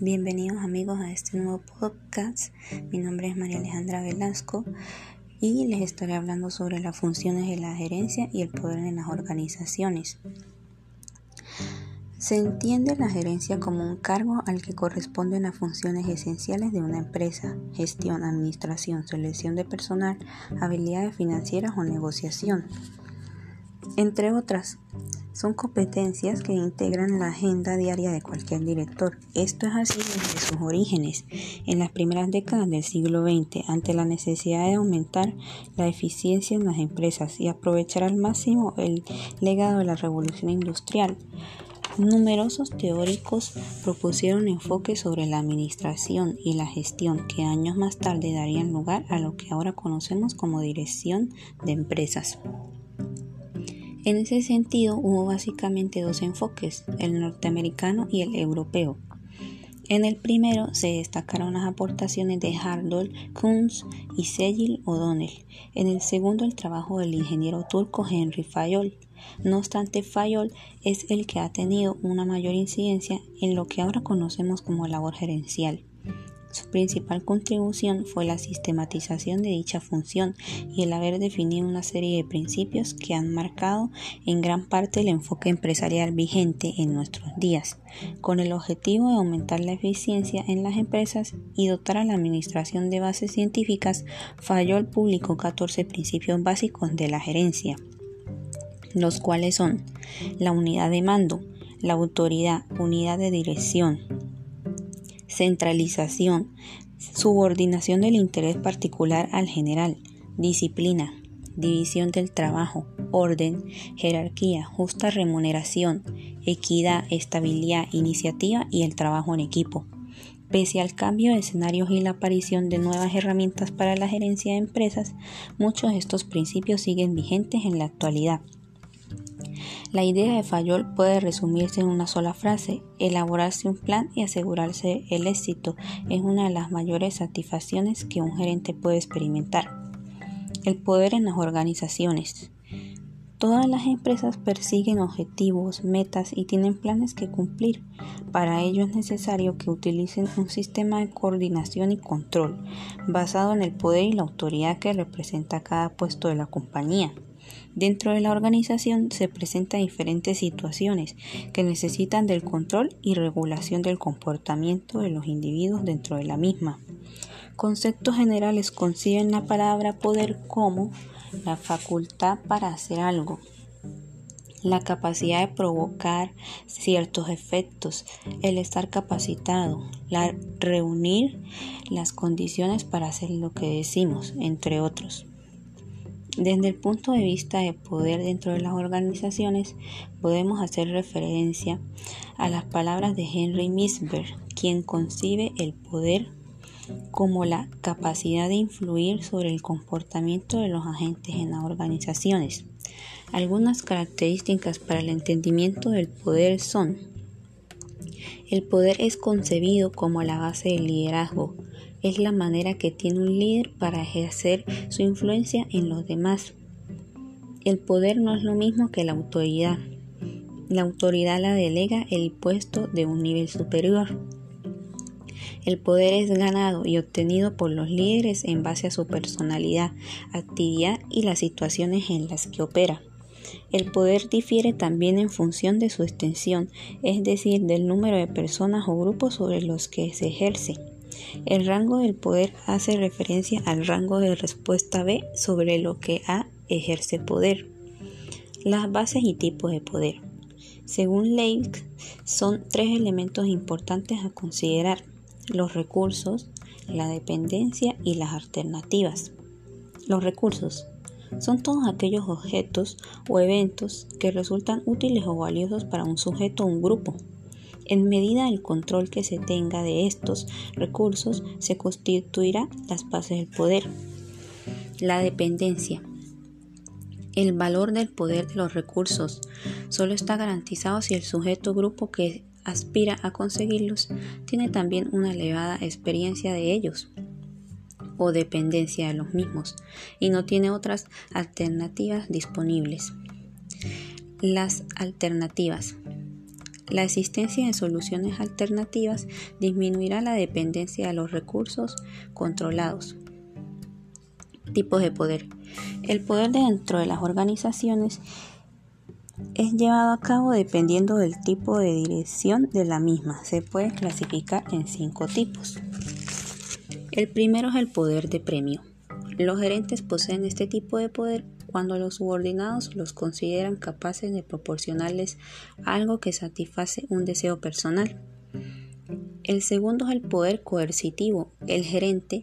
Bienvenidos amigos a este nuevo podcast. Mi nombre es María Alejandra Velasco y les estaré hablando sobre las funciones de la gerencia y el poder en las organizaciones. Se entiende la gerencia como un cargo al que corresponden las funciones esenciales de una empresa, gestión, administración, selección de personal, habilidades financieras o negociación, entre otras. Son competencias que integran la agenda diaria de cualquier director. Esto es así desde sus orígenes, en las primeras décadas del siglo XX, ante la necesidad de aumentar la eficiencia en las empresas y aprovechar al máximo el legado de la revolución industrial. Numerosos teóricos propusieron enfoques sobre la administración y la gestión que años más tarde darían lugar a lo que ahora conocemos como dirección de empresas. En ese sentido, hubo básicamente dos enfoques, el norteamericano y el europeo. En el primero se destacaron las aportaciones de Harold Kunz y Cecil O'Donnell. En el segundo el trabajo del ingeniero turco Henry Fayol. No obstante, Fayol es el que ha tenido una mayor incidencia en lo que ahora conocemos como labor gerencial. Su principal contribución fue la sistematización de dicha función y el haber definido una serie de principios que han marcado en gran parte el enfoque empresarial vigente en nuestros días, con el objetivo de aumentar la eficiencia en las empresas y dotar a la administración de bases científicas, Fayol publicó 14 principios básicos de la gerencia, los cuales son la unidad de mando, la autoridad, unidad de dirección, centralización, subordinación del interés particular al general, disciplina, división del trabajo, orden, jerarquía, justa remuneración, equidad, estabilidad, iniciativa y el trabajo en equipo. Pese al cambio de escenarios y la aparición de nuevas herramientas para la gerencia de empresas, muchos de estos principios siguen vigentes en la actualidad. La idea de Fayol puede resumirse en una sola frase, elaborarse un plan y asegurarse el éxito es una de las mayores satisfacciones que un gerente puede experimentar. El poder en las organizaciones. Todas las empresas persiguen objetivos, metas y tienen planes que cumplir. Para ello es necesario que utilicen un sistema de coordinación y control basado en el poder y la autoridad que representa cada puesto de la compañía. Dentro de la organización se presentan diferentes situaciones que necesitan del control y regulación del comportamiento de los individuos dentro de la misma. Conceptos generales conciben la palabra poder como la facultad para hacer algo, la capacidad de provocar ciertos efectos, el estar capacitado, la reunir las condiciones para hacer lo que decimos, entre otros. Desde el punto de vista de poder dentro de las organizaciones, podemos hacer referencia a las palabras de Henry Misberg, quien concibe el poder como la capacidad de influir sobre el comportamiento de los agentes en las organizaciones. Algunas características para el entendimiento del poder son el poder es concebido como la base del liderazgo, es la manera que tiene un líder para ejercer su influencia en los demás. El poder no es lo mismo que la autoridad. La autoridad la delega el puesto de un nivel superior. El poder es ganado y obtenido por los líderes en base a su personalidad, actividad y las situaciones en las que opera. El poder difiere también en función de su extensión, es decir, del número de personas o grupos sobre los que se ejerce. El rango del poder hace referencia al rango de respuesta B sobre lo que A ejerce poder. Las bases y tipos de poder. Según Lake, son tres elementos importantes a considerar, los recursos, la dependencia y las alternativas. Los recursos son todos aquellos objetos o eventos que resultan útiles o valiosos para un sujeto o un grupo. En medida del control que se tenga de estos recursos, se constituirá las bases del poder. La dependencia. El valor del poder de los recursos solo está garantizado si el sujeto o grupo que aspira a conseguirlos tiene también una elevada experiencia de ellos o dependencia de los mismos y no tiene otras alternativas disponibles. Las alternativas. La existencia de soluciones alternativas disminuirá la dependencia de los recursos controlados. Tipos de poder. El poder dentro de las organizaciones es llevado a cabo dependiendo del tipo de dirección de la misma. Se puede clasificar en cinco tipos. El primero es el poder de premio. Los gerentes poseen este tipo de poder cuando los subordinados los consideran capaces de proporcionarles algo que satisface un deseo personal. El segundo es el poder coercitivo. El gerente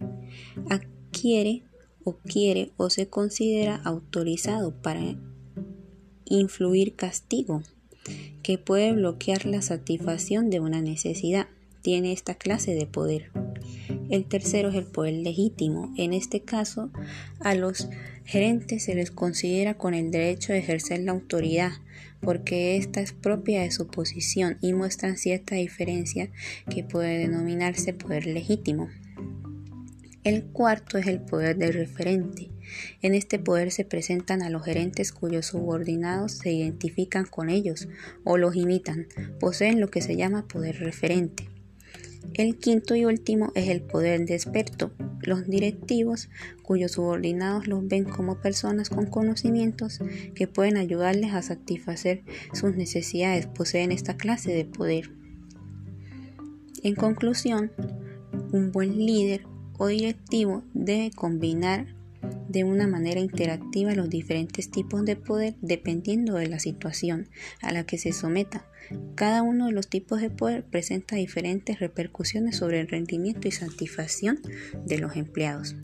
adquiere o quiere o se considera autorizado para influir castigo, que puede bloquear la satisfacción de una necesidad. Tiene esta clase de poder. El tercero es el poder legítimo. En este caso, a los gerentes se les considera con el derecho de ejercer la autoridad, porque ésta es propia de su posición y muestran cierta diferencia que puede denominarse poder legítimo. El cuarto es el poder del referente. En este poder se presentan a los gerentes cuyos subordinados se identifican con ellos o los imitan. Poseen lo que se llama poder referente. El quinto y último es el poder de experto. Los directivos, cuyos subordinados los ven como personas con conocimientos que pueden ayudarles a satisfacer sus necesidades, poseen esta clase de poder. En conclusión, un buen líder o directivo debe combinar de una manera interactiva los diferentes tipos de poder dependiendo de la situación a la que se someta. Cada uno de los tipos de poder presenta diferentes repercusiones sobre el rendimiento y satisfacción de los empleados.